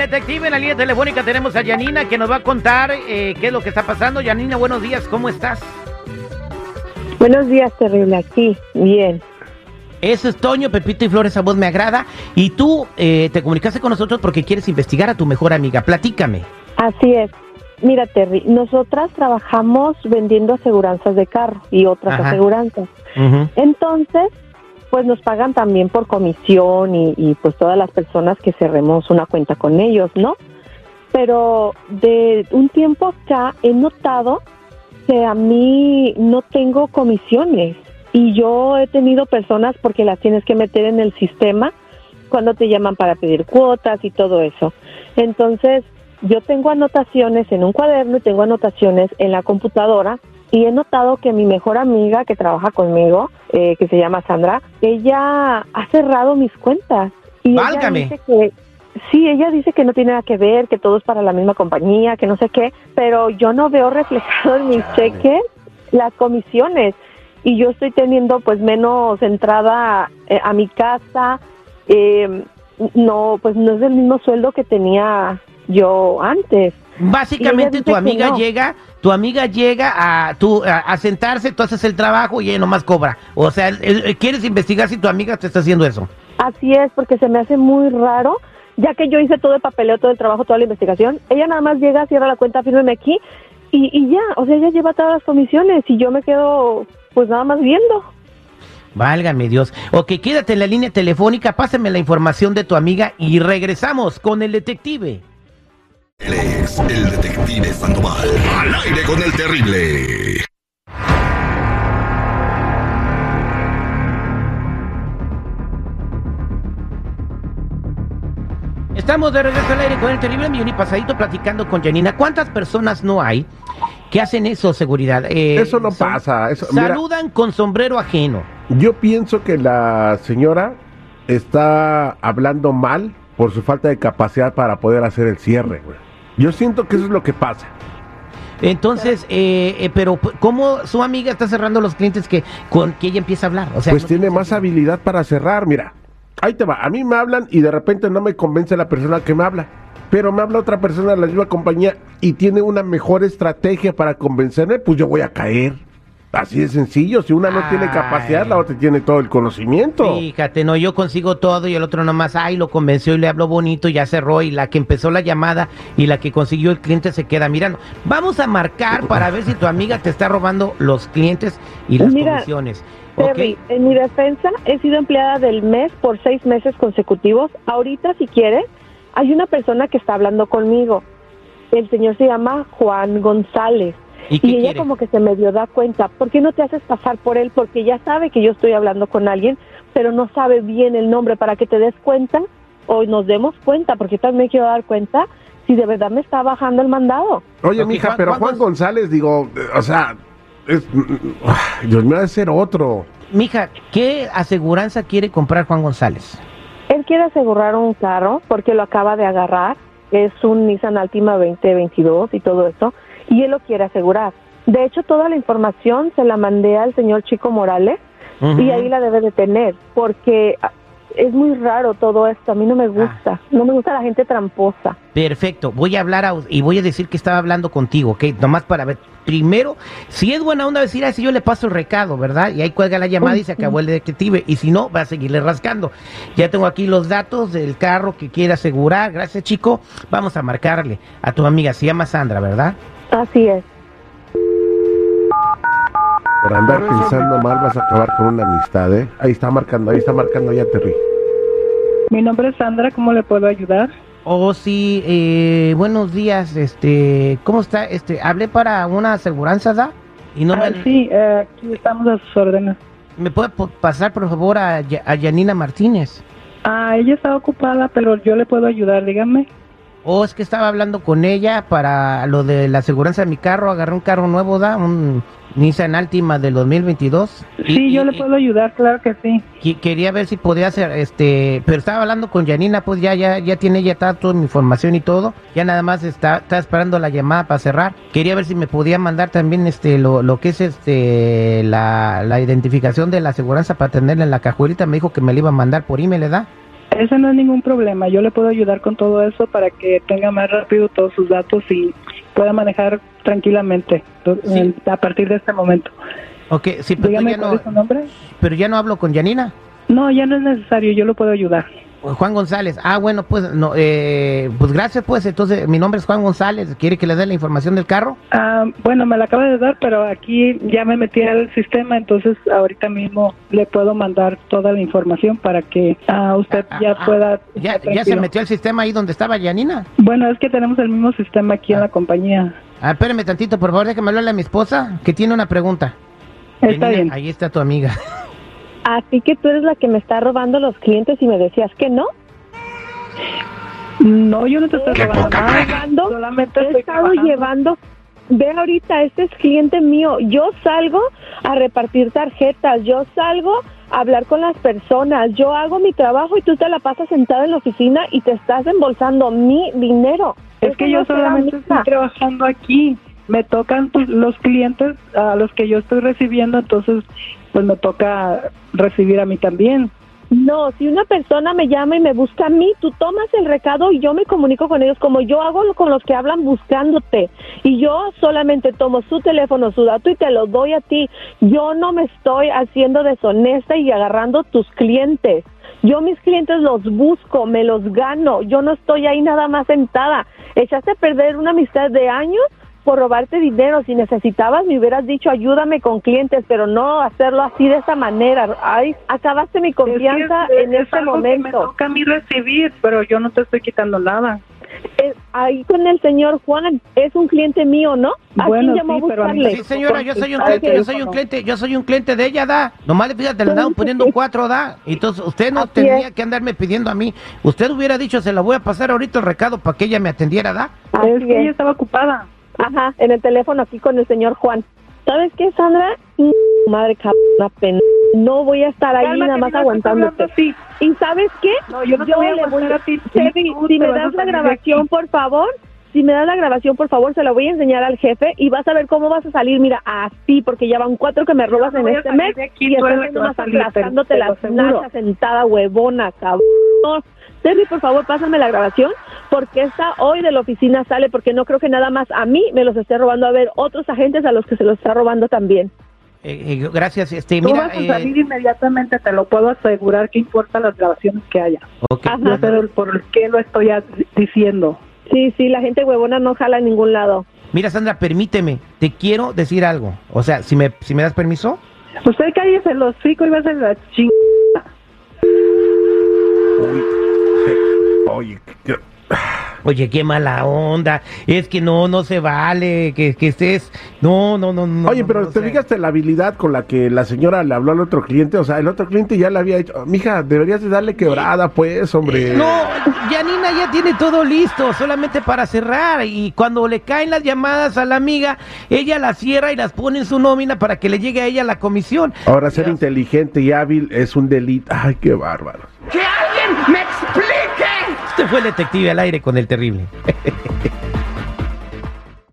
detective en la línea telefónica. Tenemos a Yanina que nos va a contar eh, qué es lo que está pasando. Yanina, buenos días, ¿cómo estás? Buenos días, terrible. Aquí, bien. Eso es Toño, Pepito y Flores, a voz me agrada. Y tú eh, te comunicaste con nosotros porque quieres investigar a tu mejor amiga. Platícame. Así es. Mira, Terry, nosotras trabajamos vendiendo aseguranzas de carro y otras Ajá. aseguranzas. Entonces, pues nos pagan también por comisión y, y, pues todas las personas que cerremos una cuenta con ellos, ¿no? Pero de un tiempo acá he notado que a mí no tengo comisiones y yo he tenido personas porque las tienes que meter en el sistema cuando te llaman para pedir cuotas y todo eso. Entonces, yo tengo anotaciones en un cuaderno y tengo anotaciones en la computadora y he notado que mi mejor amiga que trabaja conmigo, eh, que se llama Sandra, ella ha cerrado mis cuentas. Y ella Válgame. dice que sí, ella dice que no tiene nada que ver, que todo es para la misma compañía, que no sé qué, pero yo no veo reflejado en mis cheques las comisiones y yo estoy teniendo pues menos entrada eh, a mi casa, eh, no, pues no es el mismo sueldo que tenía yo antes. Básicamente tu amiga no. llega, tu amiga llega a, tú, a, a sentarse, tú haces el trabajo y ella nomás cobra. O sea, quieres investigar si tu amiga te está haciendo eso. Así es, porque se me hace muy raro, ya que yo hice todo el papeleo, todo el trabajo, toda la investigación. Ella nada más llega, cierra la cuenta, fírmeme aquí y, y ya, o sea, ella lleva todas las comisiones y yo me quedo pues nada más viendo. Válgame Dios. Ok, quédate en la línea telefónica, pásame la información de tu amiga y regresamos con el detective. Él es el detective Sandoval. Al aire con el terrible. Estamos de regreso al aire con el terrible millón y pasadito platicando con Janina. ¿Cuántas personas no hay que hacen eso, seguridad? Eh, Eso no son- pasa, eso- mira. saludan con sombrero ajeno. Yo pienso que la señora está hablando mal por su falta de capacidad para poder hacer el cierre, güey. Yo siento que eso es lo que pasa. Entonces, eh, eh, pero ¿cómo su amiga está cerrando los clientes que con que ella empieza a hablar? O sea, Pues no tiene tiene más sentido. habilidad para cerrar, mira. Ahí te va. A mí me hablan y de repente no me convence la persona que me habla. Pero me habla otra persona de la misma compañía y tiene una mejor estrategia para convencerme, pues yo voy a caer. Así de sencillo. Si una no tiene capacidad, la otra tiene todo el conocimiento. Fíjate, no, yo consigo todo y el otro nomás, ay, lo convenció y le habló bonito, ya cerró y la que empezó la llamada y la que consiguió el cliente se queda mirando. Vamos a marcar para ver si tu amiga te está robando los clientes y las Mira, comisiones. Terry, en mi defensa he sido empleada del mes por seis meses consecutivos. Ahorita, si quieres, hay una persona que está hablando conmigo. El señor se llama Juan González. ¿Y ella quiere? como que se medio da cuenta. ¿Por qué no te haces pasar por él? Porque ya sabe que yo estoy hablando con alguien, pero no sabe bien el nombre para que te des cuenta o nos demos cuenta, porque también quiero dar cuenta si de verdad me está bajando el mandado. Oye, mija, Juan- pero Juan Juan Gonz- González, digo, eh, o sea, es, mm, ah, Dios mío, debe ser otro. Mija, ¿qué aseguranza quiere comprar Juan González? Él quiere asegurar un carro porque lo acaba de agarrar. Es un Nissan Altima 2022 y todo eso. Y él lo quiere asegurar. De hecho, toda la información se la mandé al señor Chico Morales y ahí la debe de tener porque ah, es muy raro todo esto. A mí no me gusta. No me gusta la gente tramposa. Perfecto, voy a hablar a- y voy a decir que estaba hablando contigo, ¿ok? Nomás para ver. Primero, si es buena onda decir, así yo le paso el recado, ¿verdad? Y ahí cuelga la llamada y se acabó el detective. Y si no, va a seguirle rascando. Ya tengo aquí los datos del carro que quiere asegurar. Gracias, chico. Vamos a marcarle a tu amiga. Se llama Sandra, ¿verdad? Así es. Por andar pensando mal vas a acabar con una amistad, ¿eh? Ahí está marcando, ahí está marcando, ya te rí. Mi nombre es Sandra, ¿cómo le puedo ayudar? Oh, sí, eh, buenos días, este, ¿cómo está? Este, hablé para una aseguranza, ¿da? Y no Ah, me, sí, eh, aquí estamos a sus órdenes. ¿Me puede pasar, por favor, a, a Yanina Martínez? Ah, ella está ocupada, pero yo le puedo ayudar, dígame. O es que estaba hablando con ella para lo de la aseguranza de mi carro. Agarré un carro nuevo, da, un Nissan Altima del 2022. Y- Sí, yo le puedo ayudar, claro que sí. y quería ver si podía hacer, este, pero estaba hablando con Yanina, pues ya, ya, ya tiene ya toda, toda mi información y todo. Ya nada más está, está esperando la llamada para cerrar. Quería ver si me podía mandar también, este, lo, lo que es, este, la, la identificación de la aseguranza para tenerla en la cajuelita. Me dijo que me la iba a mandar por email, ¿verdad? Ese no es ningún problema. Yo le puedo ayudar con todo eso para que tenga más rápido todos sus datos y pueda manejar tranquilamente Sí. a partir de este momento. Ok, sí, pero Dígame ya cuál no, es su nombre. pero ya no hablo con Yanina. No, ya no es necesario. Yo lo puedo ayudar. Juan González. Ah, bueno, pues, no, eh, pues gracias, pues. Entonces, mi nombre es Juan González. ¿Quiere que le dé la información del carro? Ah, bueno, me la acaba de dar, pero aquí ya me metí al sistema, entonces ahorita mismo le puedo mandar toda la información para que ah, usted ya Ah, ah, pueda. Ya, ya se metió al sistema ahí donde estaba Yanina. Bueno, es que tenemos el mismo sistema aquí en la compañía. Ah, espérame tantito, por favor, déjame hablarle a mi esposa, que tiene una pregunta. Está Yanina, bien. Ahí está tu amiga. Así que tú eres la que me está robando los clientes y me decías que no. No, yo no te estoy Qué robando Solamente he estoy estado trabajando. llevando. Ve ahorita, este es cliente mío. Yo salgo a repartir tarjetas, yo salgo a hablar con las personas, yo hago mi trabajo y tú te la pasas sentada en la oficina y te estás embolsando mi dinero. Es Eso que yo no solamente estoy trabajando aquí. Me tocan tus- los clientes a los que yo estoy recibiendo, entonces pues me toca recibir a mí también. No, si una persona me llama y me busca a mí, tú tomas el recado y yo me comunico con ellos como yo hago con los que hablan buscándote. Y yo solamente tomo su teléfono, su dato y te lo doy a ti. Yo no me estoy haciendo deshonesta y agarrando tus clientes. Yo mis clientes los busco, me los gano. Yo no estoy ahí nada más sentada. Echaste a perder una amistad de años por robarte dinero. Si necesitabas, me hubieras dicho ayúdame con clientes, pero no hacerlo así de esa manera. Ay, acabaste mi confianza Es que es- en es este algo que Me momento. toca a mí recibir, pero yo no te estoy quitando nada. Eh, ahí con el señor Juan, es un cliente mío, ¿no? ¿A Bueno, quién llamó sí, a pero a mí? Sí, señora, yo soy un cliente, yo soy un cliente, yo soy un cliente de ella, da. Nomás le fíjate, le andaban poniendo un cuatro, da. Entonces, usted no Así tendría es. que andarme pidiendo a mí. Usted hubiera dicho, se la voy a pasar ahorita el recado para que ella me atendiera, da. Así es que es. ella estaba ocupada. Ajá, en el teléfono aquí con el señor Juan. ¿Sabes qué, Sandra? Madre cabrona, pena. No voy a estar ahí Cálmate, nada más aguantándote. hablando así. ¿Y sabes qué? No, yo no te voy a aguantar a ti. Chevy, si me das la grabación, por favor, si me das la grabación, por favor, se la voy a enseñar al jefe y vas a ver cómo vas a salir. Mira, así, porque ya van cuatro que me robas no en este mes y estás te- aplastándote las nachas sentada, huevona, cabrón. Terry, por favor, pásame la grabación, porque esta hoy de la oficina sale, porque no creo que nada más a mí me los esté robando, a ver, otros agentes a los que se los está robando también. Eh, eh, gracias, este, Tú mira. vas a eh, salir inmediatamente, te lo puedo asegurar, que importa las grabaciones que haya. ok. Ajá. Yo sé por qué lo estoy diciendo. Sí, sí, la gente huevona no jala a ningún lado. Mira, Sandra, permíteme, te quiero decir algo. O sea, si me, si me das permiso. Usted cállese el hocico y va a ser la ching... Oye, que- Oye, qué mala onda. Es que no, no se vale que, que estés. No, no, no, no. oye, pero no, te fijaste la habilidad con la que la señora le habló al otro cliente, o sea, el otro cliente ya le había dicho, mija, deberías de darle quebrada, pues, hombre. No, Yanina ya tiene todo listo, solamente para cerrar. Y cuando le caen las llamadas a la amiga, ella las cierra y las pone en su nómina para que le llegue a ella la comisión. Ahora ser inteligente y hábil es un delito. Ay, qué bárbaro. Este fue el detective al aire con el terrible.